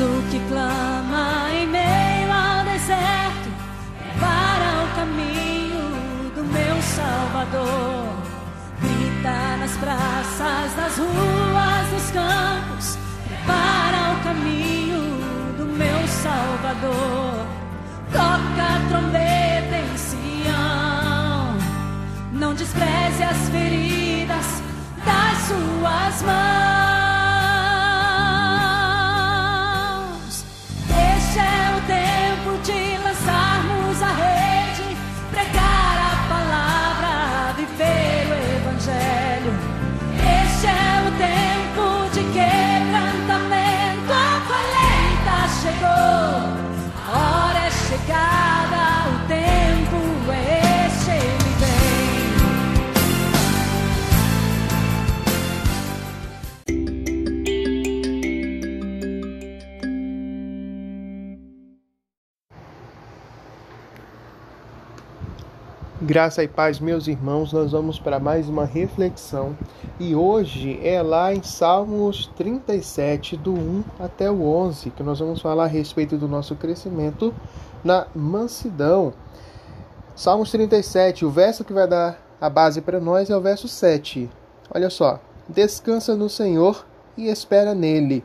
Do que clama em meio ao deserto, para o caminho do meu Salvador. Grita nas praças, nas ruas, nos campos, para o caminho do meu Salvador. Toca a trombeta em Sião, não despreze as feridas das suas mãos. Graça e paz, meus irmãos, nós vamos para mais uma reflexão e hoje é lá em Salmos 37, do 1 até o 11, que nós vamos falar a respeito do nosso crescimento na mansidão. Salmos 37, o verso que vai dar a base para nós é o verso 7. Olha só: Descansa no Senhor e espera nele.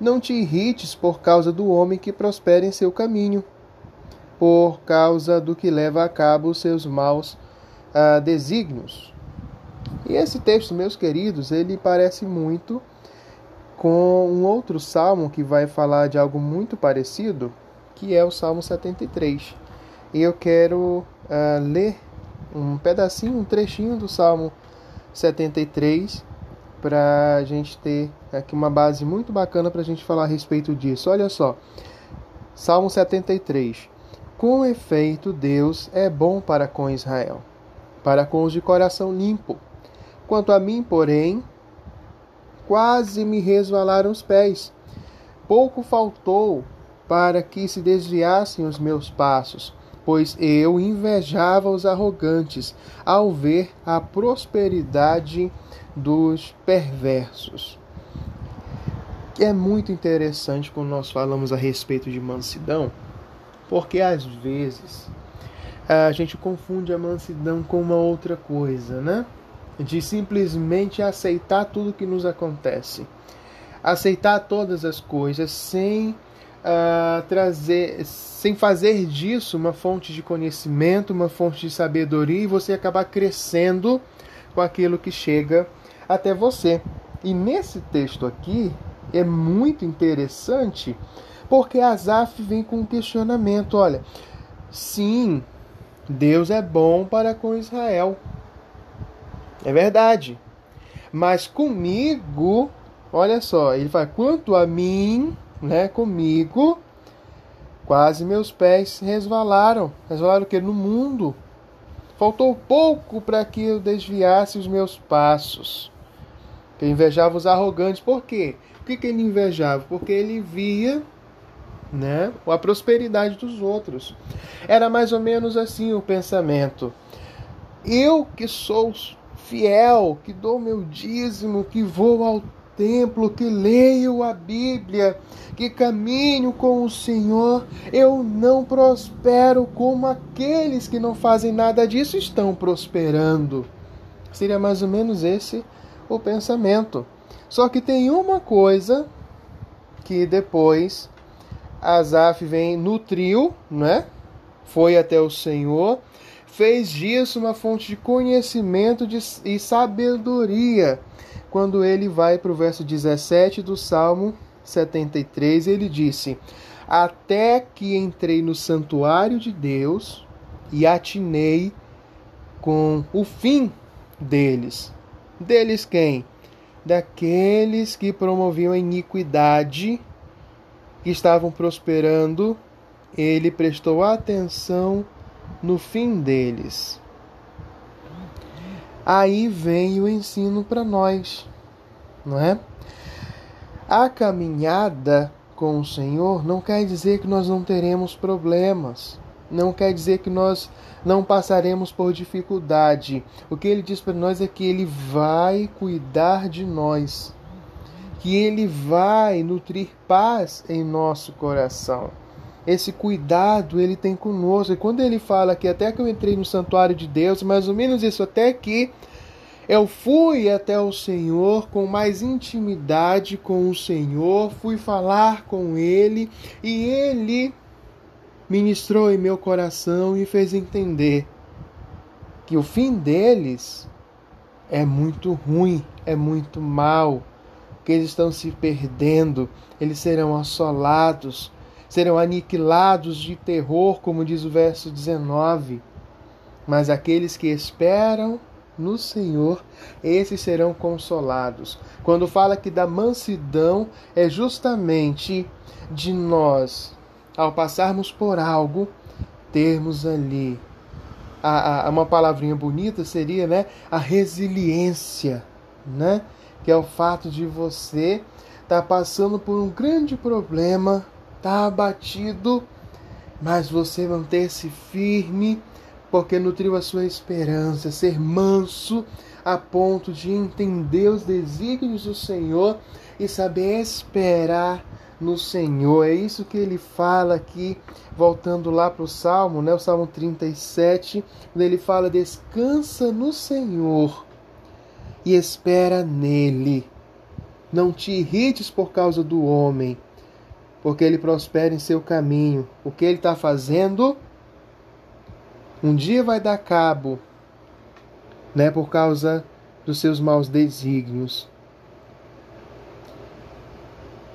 Não te irrites por causa do homem que prospera em seu caminho por causa do que leva a cabo os seus maus uh, desígnios. E esse texto, meus queridos, ele parece muito com um outro salmo que vai falar de algo muito parecido, que é o Salmo 73. E eu quero uh, ler um pedacinho, um trechinho do Salmo 73 para a gente ter aqui uma base muito bacana para a gente falar a respeito disso. Olha só, Salmo 73. Com efeito, Deus é bom para com Israel, para com os de coração limpo. Quanto a mim, porém, quase me resvalaram os pés. Pouco faltou para que se desviassem os meus passos, pois eu invejava os arrogantes ao ver a prosperidade dos perversos. É muito interessante quando nós falamos a respeito de mansidão porque às vezes a gente confunde a mansidão com uma outra coisa, né? De simplesmente aceitar tudo que nos acontece, aceitar todas as coisas sem uh, trazer, sem fazer disso uma fonte de conhecimento, uma fonte de sabedoria e você acabar crescendo com aquilo que chega até você. E nesse texto aqui é muito interessante porque Asaf vem com um questionamento: olha, sim, Deus é bom para com Israel. É verdade. Mas comigo, olha só, ele fala: quanto a mim, né, comigo, quase meus pés resvalaram. Resvalaram o que? No mundo. Faltou pouco para que eu desviasse os meus passos. Eu invejava os arrogantes. Por quê? Por que, que ele invejava? Porque ele via né? Ou a prosperidade dos outros. Era mais ou menos assim o pensamento. Eu que sou fiel, que dou meu dízimo, que vou ao templo, que leio a Bíblia, que caminho com o Senhor, eu não prospero como aqueles que não fazem nada disso estão prosperando. Seria mais ou menos esse o pensamento. Só que tem uma coisa que depois Asaf vem nutriu, né? Foi até o Senhor, fez disso uma fonte de conhecimento de, e sabedoria. Quando ele vai para o verso 17 do Salmo 73, ele disse: Até que entrei no santuário de Deus e atinei com o fim deles. Deles quem? daqueles que promoviam a iniquidade, que estavam prosperando, ele prestou atenção no fim deles. Aí vem o ensino para nós, não é? A caminhada com o Senhor não quer dizer que nós não teremos problemas, não quer dizer que nós não passaremos por dificuldade. O que ele diz para nós é que ele vai cuidar de nós, que ele vai nutrir paz em nosso coração. Esse cuidado ele tem conosco. E quando ele fala que até que eu entrei no santuário de Deus, mais ou menos isso, até que eu fui até o Senhor com mais intimidade com o Senhor, fui falar com Ele e Ele ministrou em meu coração e fez entender que o fim deles é muito ruim, é muito mal, que eles estão se perdendo, eles serão assolados, serão aniquilados de terror, como diz o verso 19. Mas aqueles que esperam no Senhor, esses serão consolados. Quando fala que da mansidão é justamente de nós ao passarmos por algo, termos ali a, a, uma palavrinha bonita seria né, a resiliência, né? Que é o fato de você estar tá passando por um grande problema, tá abatido, mas você manter-se firme, porque nutriu a sua esperança, ser manso a ponto de entender os desígnios do Senhor e saber esperar no Senhor. É isso que ele fala aqui, voltando lá para o Salmo, né? o Salmo 37, quando ele fala: Descansa no Senhor e espera nele. Não te irrites por causa do homem, porque ele prospera em seu caminho. O que ele está fazendo, um dia vai dar cabo, né? Por causa dos seus maus desígnios.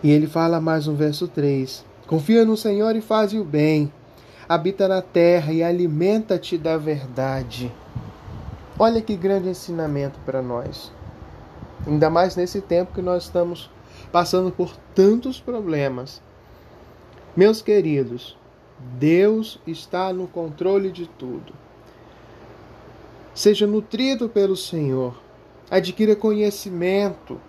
E ele fala mais no verso 3: Confia no Senhor e faz o bem, habita na terra e alimenta-te da verdade. Olha que grande ensinamento para nós. Ainda mais nesse tempo que nós estamos passando por tantos problemas. Meus queridos, Deus está no controle de tudo. Seja nutrido pelo Senhor, adquira conhecimento,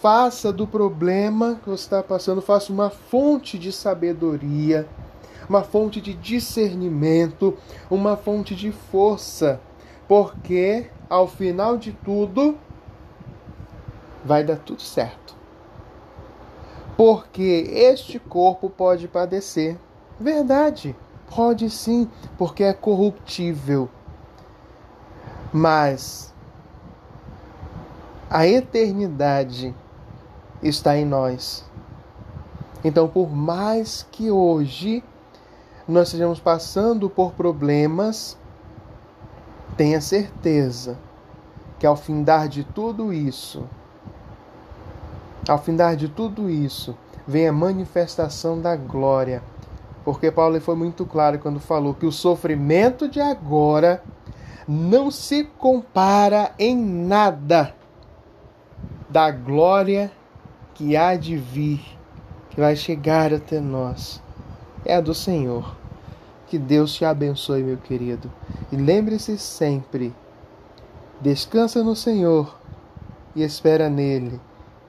faça do problema que você está passando, faça uma fonte de sabedoria, uma fonte de discernimento, uma fonte de força, porque ao final de tudo vai dar tudo certo. Porque este corpo pode padecer. Verdade, pode sim, porque é corruptível. Mas a eternidade está em nós. Então, por mais que hoje nós estejamos passando por problemas, tenha certeza que ao findar de tudo isso, ao findar de tudo isso, vem a manifestação da glória. Porque Paulo foi muito claro quando falou que o sofrimento de agora não se compara em nada da glória que há de vir, que vai chegar até nós, é a do Senhor. Que Deus te abençoe, meu querido. E lembre-se sempre: descansa no Senhor e espera nele.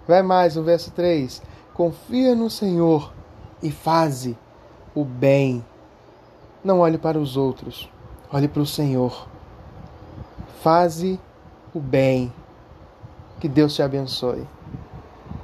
Vai mais no verso 3: confia no Senhor e faze o bem. Não olhe para os outros, olhe para o Senhor. Faze o bem. Que Deus te abençoe.